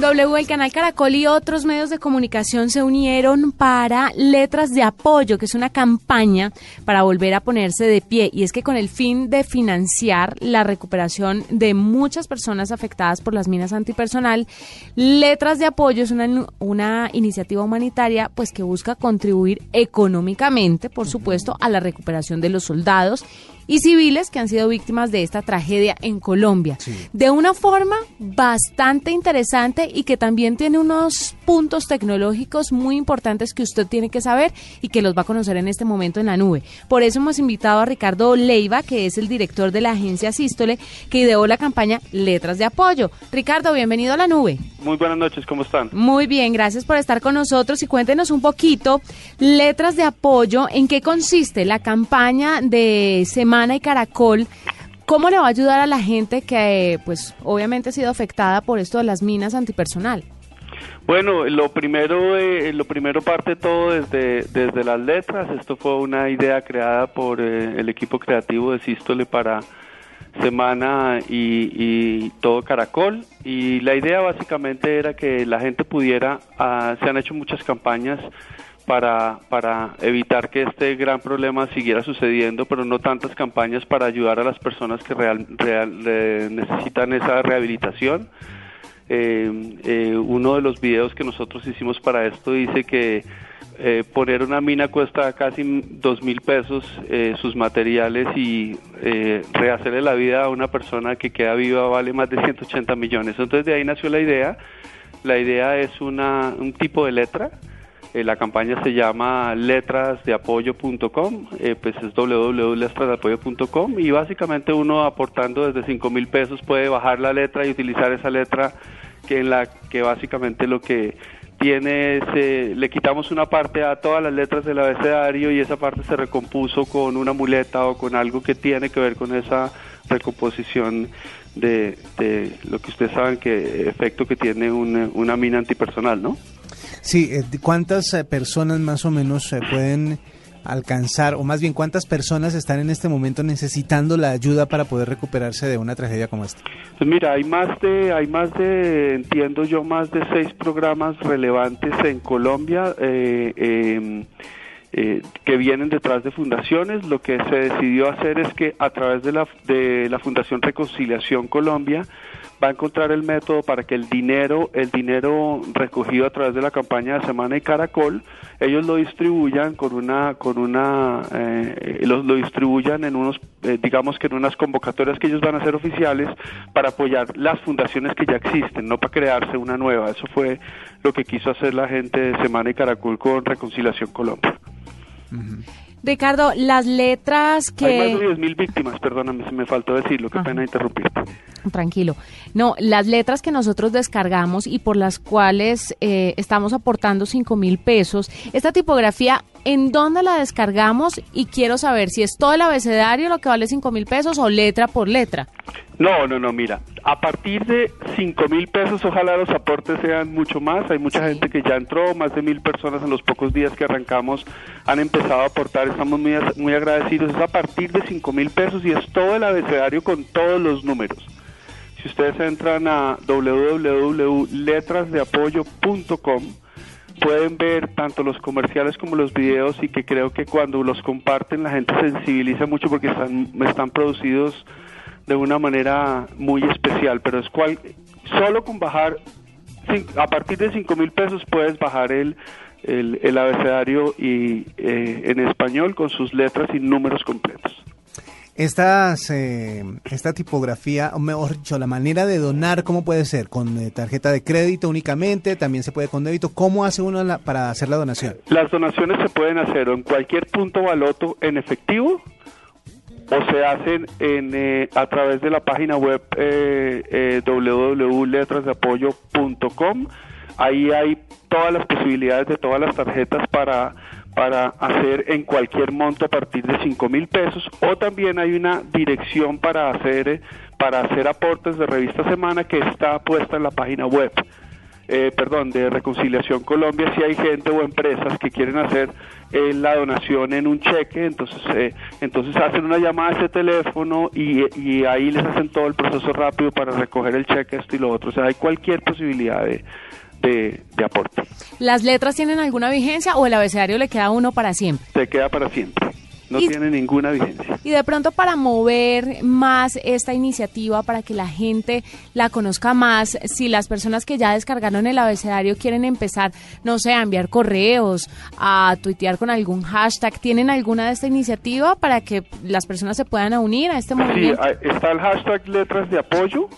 W, el canal Caracol y otros medios de comunicación se unieron para Letras de Apoyo, que es una campaña para volver a ponerse de pie. Y es que con el fin de financiar la recuperación de muchas personas afectadas por las minas antipersonal, Letras de Apoyo es una, una iniciativa humanitaria pues que busca contribuir económicamente, por supuesto, a la recuperación de los soldados y civiles que han sido víctimas de esta tragedia en Colombia. De una forma bastante interesante y que también tiene unos puntos tecnológicos muy importantes que usted tiene que saber y que los va a conocer en este momento en la nube. Por eso hemos invitado a Ricardo Leiva, que es el director de la agencia Sístole, que ideó la campaña Letras de Apoyo. Ricardo, bienvenido a la nube. Muy buenas noches, ¿cómo están? Muy bien, gracias por estar con nosotros y cuéntenos un poquito, Letras de Apoyo, ¿en qué consiste la campaña de Semana y Caracol, ¿cómo le va a ayudar a la gente que, pues, obviamente ha sido afectada por esto de las minas antipersonal? Bueno, lo primero, eh, lo primero parte todo desde, desde las letras. Esto fue una idea creada por eh, el equipo creativo de Sístole para Semana y, todo Caracol. Y la idea básicamente era que la gente pudiera, ah, se han hecho muchas campañas para, para evitar que este gran problema siguiera sucediendo, pero no tantas campañas para ayudar a las personas que real, necesitan esa rehabilitación. Eh, eh, uno de los videos que nosotros hicimos para esto dice que eh, poner una mina cuesta casi dos mil pesos sus materiales y rehacerle la vida a una persona que queda viva vale más de 180 millones. Entonces de ahí nació la idea. La idea es una, un tipo de letra eh, la campaña se llama letrasdeapoyo.com, eh, pues es www.letrasdeapoyo.com y básicamente uno aportando desde 5 mil pesos puede bajar la letra y utilizar esa letra que en la que básicamente lo que tiene es, eh, le quitamos una parte a todas las letras del abecedario y esa parte se recompuso con una muleta o con algo que tiene que ver con esa recomposición de, lo que ustedes saben que efecto que tiene una, una mina antipersonal, ¿no? Sí, eh, ¿cuántas eh, personas más o menos se pueden alcanzar, o más bien cuántas personas están en este momento necesitando la ayuda para poder recuperarse de una tragedia como esta? Pues mira, hay más de, hay más de, entiendo yo, más de seis programas relevantes en Colombia. Eh, em, que vienen detrás de fundaciones. Lo que se decidió hacer es que a través de la, de la Fundación Reconciliación Colombia va a encontrar el método para que el dinero, el dinero recogido a través de la campaña de Semana y Caracol, ellos lo distribuyan con una, con una, eh, lo, distribuyan en unos, eh, digamos que en unas convocatorias que ellos van a hacer oficiales para apoyar las fundaciones que ya existen, no para crearse una nueva. Eso fue lo que quiso hacer la gente de Semana y Caracol con Reconciliación Colombia. Ricardo, las letras que... Hay más de 10.000 víctimas, perdóname, se me faltó decirlo, qué pena interrumpirte. Tranquilo. No, las letras que nosotros descargamos y por las cuales eh, estamos aportando 5 mil pesos, esta tipografía, ¿en dónde la descargamos? Y quiero saber si es todo el abecedario lo que vale 5 mil pesos o letra por letra. No, no, no, mira, a partir de 5 mil pesos ojalá los aportes sean mucho más, hay mucha gente que ya entró, más de mil personas en los pocos días que arrancamos han empezado a aportar, estamos muy, muy agradecidos, es a partir de 5 mil pesos y es todo el abecedario con todos los números. Si ustedes entran a www.letrasdeapoyo.com, pueden ver tanto los comerciales como los videos y que creo que cuando los comparten la gente se sensibiliza mucho porque están, están producidos de una manera muy especial, pero es cual, solo con bajar, a partir de 5 mil pesos puedes bajar el, el, abecedario y, eh, en español con sus letras y números completos. Estas, eh, esta tipografía, o mejor dicho, la manera de donar, ¿cómo puede ser? ¿Con eh, tarjeta de crédito únicamente? ¿También se puede con débito? ¿Cómo hace uno para hacer la donación? Las donaciones se pueden hacer en cualquier punto baloto en efectivo o se hacen en, eh, a través de la página web eh, eh, www.letrasdeapoyo.com. Ahí hay todas las posibilidades de todas las tarjetas para para hacer en cualquier monto a partir de 5 mil pesos. O también hay una dirección para hacer eh, para hacer aportes de revista semana que está puesta en la página web. Eh, perdón de Reconciliación Colombia. Si hay gente o empresas que quieren hacer eh, la donación en un cheque entonces eh, entonces hacen una llamada a ese teléfono y, y ahí les hacen todo el proceso rápido para recoger el cheque esto y lo otro o sea hay cualquier posibilidad de de, de aporte. ¿Las letras tienen alguna vigencia o el abecedario le queda uno para siempre? Se queda para siempre. No Y- tiene ninguna vigencia. Y de pronto para mover más esta iniciativa, para que la gente la conozca más, si las personas que ya descargaron el abecedario quieren empezar, no sé, a enviar correos, a tuitear con algún hashtag, ¿tienen alguna de esta iniciativa para que las personas se puedan unir a este Sí, movimiento? ah, está el hashtag letras de apoyo.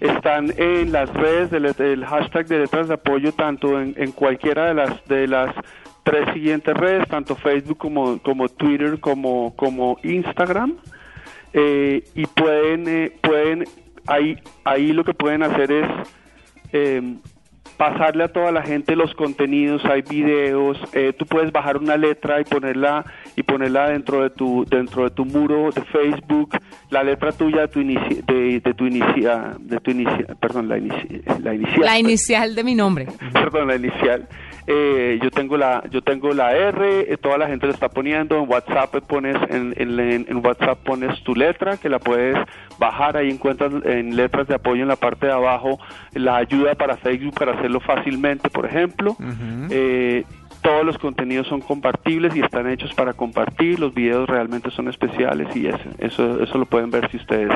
Están en las redes del el hashtag de letras de apoyo tanto en, en cualquiera de las de las tres siguientes redes, tanto Facebook como como Twitter como como Instagram. Eh, y pueden eh, pueden ahí ahí lo que pueden hacer es eh, pasarle a toda la gente los contenidos, hay videos, eh, tú puedes bajar una letra y ponerla y ponerla dentro de tu dentro de tu muro de Facebook, la letra tuya de tu inici- de, de tu inicia, de tu inicia, perdón, la, inici- la inicial. La inicial de mi nombre. perdón, la inicial. Eh, yo tengo la yo tengo la R, eh, toda la gente lo está poniendo en WhatsApp pones en, en, en WhatsApp pones tu letra que la puedes bajar ahí encuentras en letras de apoyo en la parte de abajo la ayuda para Facebook para hacerlo fácilmente, por ejemplo. Eh, todos los contenidos son compartibles y están hechos para compartir. Los videos realmente son especiales y eso eso, eso lo pueden ver si ustedes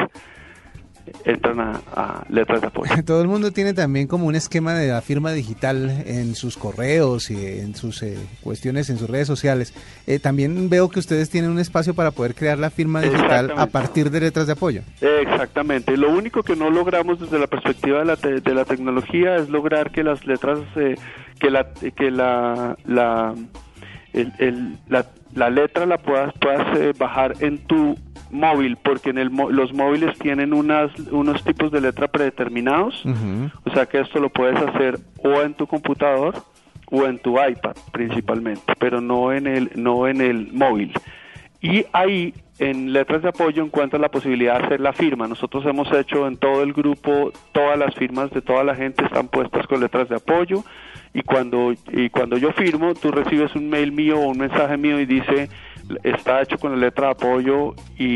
entran a, a letras de apoyo. Todo el mundo tiene también como un esquema de la firma digital en sus correos y en sus eh, cuestiones, en sus redes sociales. Eh, también veo que ustedes tienen un espacio para poder crear la firma digital a partir de letras de apoyo. Exactamente. Lo único que no logramos desde la perspectiva de la, te- de la tecnología es lograr que las letras, eh, que la, que la, la, el- el- la, la letra la puedas, puedas eh, bajar en tu móvil, porque en el, los móviles tienen unas, unos tipos de letra predeterminados. O sea que esto lo puedes hacer o en tu computador o en tu iPad principalmente, pero no en el, no en el móvil. Y ahí en letras de apoyo encuentras la posibilidad de hacer la firma. Nosotros hemos hecho en todo el grupo, todas las firmas de toda la gente están puestas con letras de apoyo y cuando y cuando yo firmo, tú recibes un mail mío o un mensaje mío y dice está hecho con la letra de apoyo y,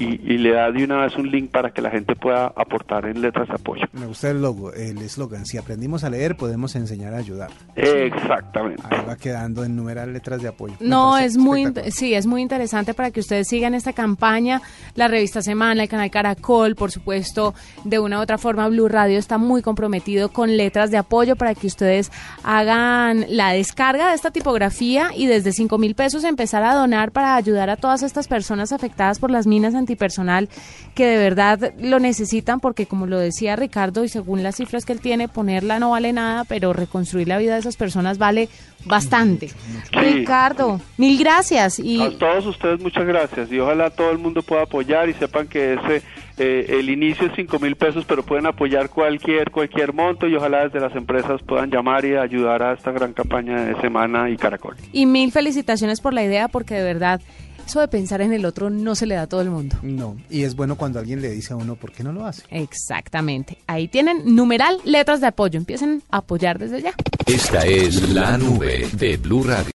y- y le da de una vez un link para que la gente pueda aportar en letras de apoyo. Me gusta el logo, el eslogan. Si aprendimos a leer, podemos enseñar a ayudar. Exactamente. Ahí va quedando en numerar letras de apoyo. No, es muy, sí, es muy interesante para que ustedes sigan esta campaña. La revista Semana, el canal Caracol, por supuesto, de una u otra forma, Blue Radio está muy comprometido con letras de apoyo para que ustedes hagan la descarga de esta tipografía y desde 5 mil pesos empezar a donar para ayudar a todas estas personas afectadas por las minas antipersonal que de verdad lo necesitan porque como lo decía Ricardo y según las cifras que él tiene, ponerla no vale nada, pero reconstruir la vida de esas personas vale bastante. Ricardo, mil gracias y A todos ustedes muchas gracias y ojalá todo el mundo pueda apoyar y sepan que ese eh, el inicio es cinco mil pesos pero pueden apoyar cualquier cualquier monto y ojalá desde las empresas puedan llamar y ayudar a esta gran campaña de Semana y Caracol. y mil felicitaciones por la idea porque de verdad eso de pensar en el otro no se le da a todo el mundo. No, y es bueno cuando alguien le dice a uno por qué no lo hace. Exactamente. Ahí tienen numeral letras de apoyo. Empiecen a apoyar desde ya. Esta es la nube de Blue Radio.